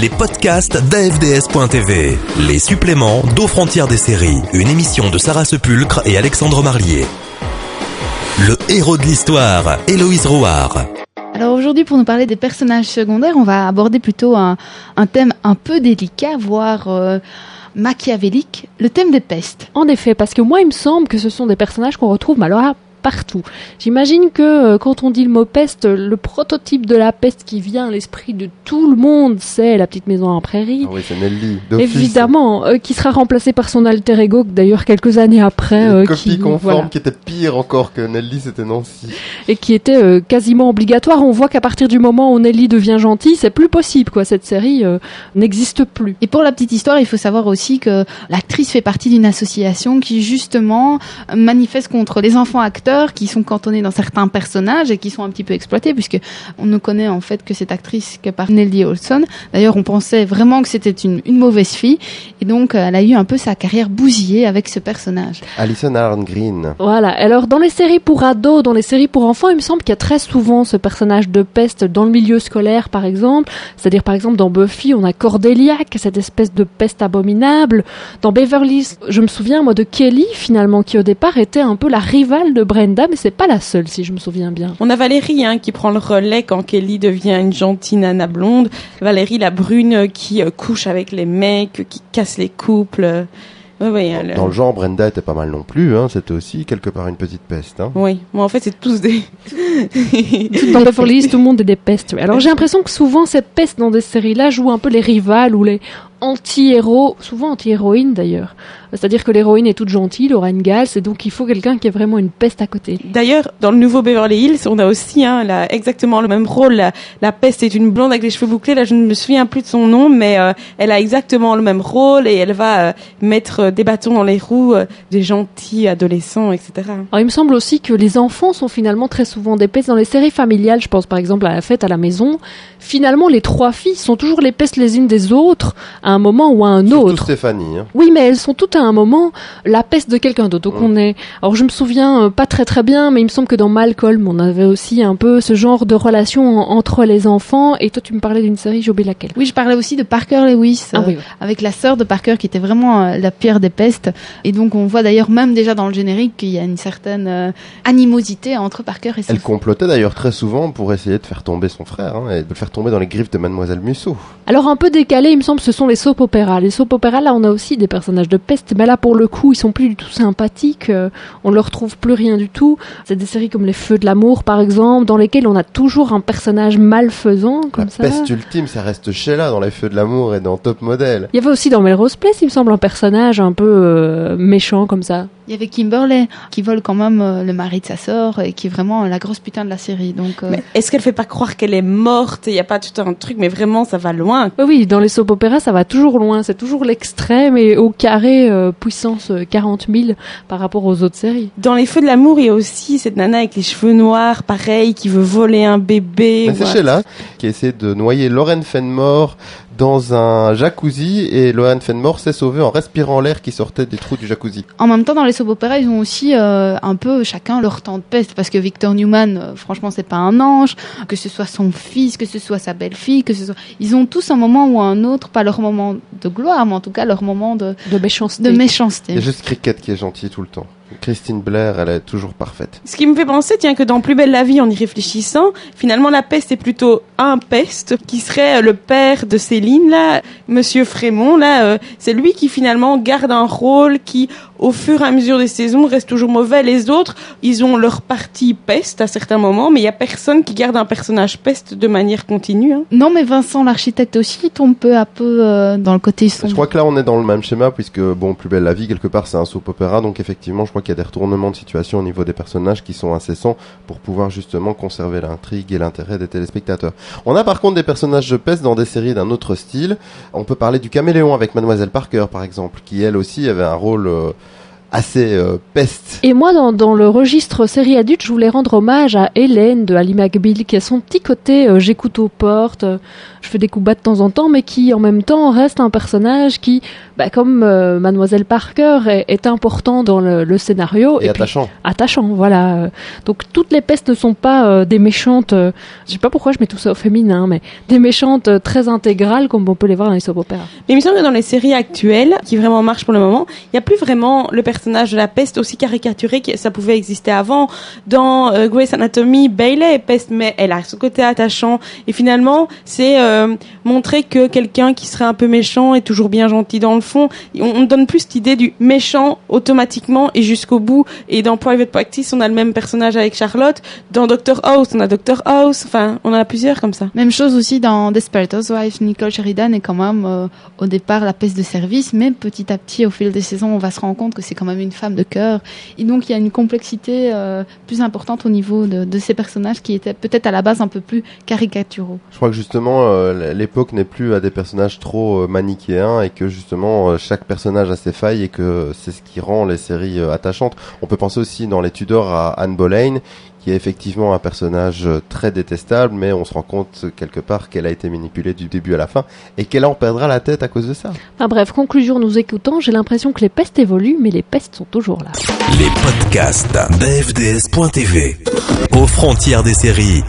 les podcasts d'AFDS.tv, les suppléments d'aux frontières des séries, une émission de Sarah Sepulcre et Alexandre Marlier. Le héros de l'histoire, Héloïse Rouard. Alors aujourd'hui, pour nous parler des personnages secondaires, on va aborder plutôt un, un thème un peu délicat, voire euh, machiavélique, le thème des pestes. En effet, parce que moi, il me semble que ce sont des personnages qu'on retrouve, mais alors partout. J'imagine que euh, quand on dit le mot peste, le prototype de la peste qui vient à l'esprit de tout le monde, c'est la petite maison en prairie. Ah oui, c'est Nelly. Évidemment, euh, qui sera remplacé par son alter ego, d'ailleurs quelques années après. Une euh, copie qui, conforme voilà. qui était pire encore que Nelly, c'était Nancy. et qui était euh, quasiment obligatoire. On voit qu'à partir du moment où Nelly devient gentille, c'est plus possible, quoi. Cette série euh, n'existe plus. Et pour la petite histoire, il faut savoir aussi que l'actrice fait partie d'une association qui justement manifeste contre les enfants acteurs qui sont cantonnés dans certains personnages et qui sont un petit peu exploités puisque on ne connaît en fait que cette actrice que par Nelly Olson. D'ailleurs, on pensait vraiment que c'était une, une mauvaise fille et donc euh, elle a eu un peu sa carrière bousillée avec ce personnage. Alison Arngreen. Voilà. Alors, dans les séries pour ados, dans les séries pour enfants, il me semble qu'il y a très souvent ce personnage de peste dans le milieu scolaire, par exemple. C'est-à-dire, par exemple, dans Buffy, on a Cordelia, qui est cette espèce de peste abominable. Dans Beverly Hills, je me souviens, moi, de Kelly, finalement, qui au départ était un peu la rivale de Brenda, mais c'est pas la seule, si je me souviens bien. On a Valérie hein, qui prend le relais quand Kelly devient une gentille nana blonde. Valérie la brune euh, qui euh, couche avec les mecs, euh, qui casse les couples. Oui, oui, elle, Dans le genre, Brenda était pas mal non plus, hein. C'était aussi quelque part une petite peste, hein. oui. Bon, en fait, c'est tous des. Dans Beverly Hills, tout le monde est des pestes. Alors, j'ai l'impression que souvent, cette peste dans des séries-là joue un peu les rivales ou les anti-héros, souvent anti-héroïnes d'ailleurs. C'est-à-dire que l'héroïne est toute gentille, Laura Ingalls, et donc il faut quelqu'un qui ait vraiment une peste à côté. D'ailleurs, dans le nouveau Beverly Hills, on a aussi hein, la- exactement le même rôle. La, la peste est une blonde avec les cheveux bouclés. Là, je ne me souviens plus de son nom, mais euh, elle a exactement le même rôle et elle va euh, mettre euh, des bâtons dans les roues euh, des gentils adolescents, etc. Alors, il me semble aussi que les enfants sont finalement très souvent des pestes dans les séries familiales. Je pense par exemple à la fête à la maison. Finalement, les trois filles sont toujours les pestes les unes des autres à un moment ou à un Surtout autre. Stéphanie, hein. Oui, mais elles sont toutes à un moment la peste de quelqu'un d'autre. Donc Mm. on est. Alors je me souviens euh, pas très très bien, mais il me semble que dans Malcolm, on avait aussi un peu ce genre de relation en- entre les enfants. Et toi, tu me parlais d'une série, j'ai oublié laquelle. Oui, je parlais aussi de Parker Lewis. Ah euh, oui, oui. avec la sœur de Parker qui était vraiment euh, la pire des pestes. Et donc on voit d'ailleurs même déjà dans le générique qu'il y a une certaine euh, animosité entre Parker et sa Elle complotait d'ailleurs très souvent pour essayer de faire tomber son frère, hein, et de le faire tomber dans les griffes de Mademoiselle Musso. Alors un peu décalé, il me semble, ce sont les soap opéras. Les soap opéras, là, on a aussi des personnages de peste, mais là, pour le coup, ils sont plus du tout sympathiques. euh, on leur trouve plus rien du tout. C'est des séries comme Les Feux de l'amour, par exemple, dans lesquelles on a toujours un personnage malfaisant, comme La ça. peste ultime, ça reste Sheila dans Les Feux de l'amour et dans Top Model. Il y avait aussi dans Melrose Place, il me semble, un personnage un peu euh, méchant comme ça. Il y avait Kimberley qui vole quand même euh, le mari de sa sœur et qui est vraiment la grosse putain de la série. Donc euh, Mais est-ce qu'elle fait pas croire qu'elle est morte? Il n'y a pas tout un truc, mais vraiment, ça va loin. Oui, oui, dans les soap opéras, ça va toujours loin. C'est toujours l'extrême et au carré euh, puissance euh, 40 000 par rapport aux autres séries. Dans les feux de l'amour, il y a aussi cette nana avec les cheveux noirs, pareil, qui veut voler un bébé. Mais c'est. Sheila qui essaie de noyer Lauren Fenmore dans un jacuzzi et Lauren Fenmore s'est sauvée en respirant l'air qui sortait des trous du jacuzzi. en même temps, dans les soap opéras, ils ont aussi euh, un peu chacun leur temps de peste parce que Victor Newman, euh, franchement, c'est pas un ange. Que ce soit son fils, que ce soit sa belle-fille, que ce soit, ils ont tous un moment ou un autre, pas leur moment de gloire, mais en tout cas leur moment de, De méchanceté. de méchanceté. Il y a juste Cricket qui est gentil tout le temps. Christine Blair, elle est toujours parfaite. Ce qui me fait penser, tiens, que dans Plus belle la vie, en y réfléchissant, finalement, la peste est plutôt un peste, qui serait euh, le père de Céline, là, Monsieur Frémont, là, euh, c'est lui qui finalement garde un rôle qui, au fur et à mesure des saisons, reste toujours mauvais. Les autres, ils ont leur partie peste à certains moments, mais il y a personne qui garde un personnage peste de manière continue. Hein. Non, mais Vincent, l'architecte aussi, il tombe peu à peu euh, dans le côté sombre. Je crois que là, on est dans le même schéma, puisque, bon, Plus belle la vie, quelque part, c'est un soap opéra, donc effectivement, je crois qu'il y a des retournements de situation au niveau des personnages qui sont incessants pour pouvoir justement conserver l'intrigue et l'intérêt des téléspectateurs. On a par contre des personnages de peste dans des séries d'un autre style. On peut parler du caméléon avec Mademoiselle Parker, par exemple, qui elle aussi avait un rôle euh, assez euh, peste. Et moi, dans, le registre série adulte, je voulais rendre hommage à Hélène de Ali McBeal, qui a son petit côté euh, j'écoute aux portes. euh, je fais des coups bas de temps en temps, mais qui en même temps reste un personnage qui, bah, comme euh, Mademoiselle Parker, est, est important dans le, le scénario Et attachant. attachant. Voilà. Donc toutes les pestes ne sont pas euh, des méchantes. euh, je sais pas pourquoi je mets tout ça au féminin, mais des méchantes euh, très intégrales comme on peut les voir dans les soap opéras. Mais il me semble que dans les séries actuelles, qui vraiment marchent pour le moment, il n'y a plus vraiment le personnage de la peste aussi caricaturé que ça pouvait exister avant. Dans euh, Grey's Anatomy, Bailey est peste, mais elle a ce côté attachant. Et finalement, c'est euh, montrer que quelqu'un qui serait un peu méchant est toujours bien gentil dans le fond. On, on donne plus cette idée du méchant automatiquement et jusqu'au bout. Et dans Private Practice, on a le même personnage avec Charlotte. Dans Doctor House, on a Doctor House. Enfin, on en a plusieurs comme ça. Même chose aussi dans Desperate Housewives, Nicole Sheridan est quand même euh, au départ la peste de service, mais petit à petit, au fil des saisons, on va se rendre compte que c'est quand même une femme de cœur. Et donc il y a une complexité euh, plus importante au niveau de, de ces personnages qui étaient peut-être à la base un peu plus caricaturaux. Je crois que justement euh, l'époque n'est plus à des personnages trop euh, manichéens et que justement euh, chaque personnage a ses failles et que c'est ce qui rend les séries euh, attachantes. On peut penser aussi dans les Tudors à Anne Boleyn qui est effectivement un personnage euh, très détestable mais on se rend compte quelque part qu'elle a été manipulée du début à la fin et qu'elle en perdra la tête à cause de ça. Enfin bref, conclusion nous écoutons, j'ai l'impression que les pestes évoluent, mais les pestes sont toujours là. Les podcasts d'AFDS.tv. Aux frontières des séries,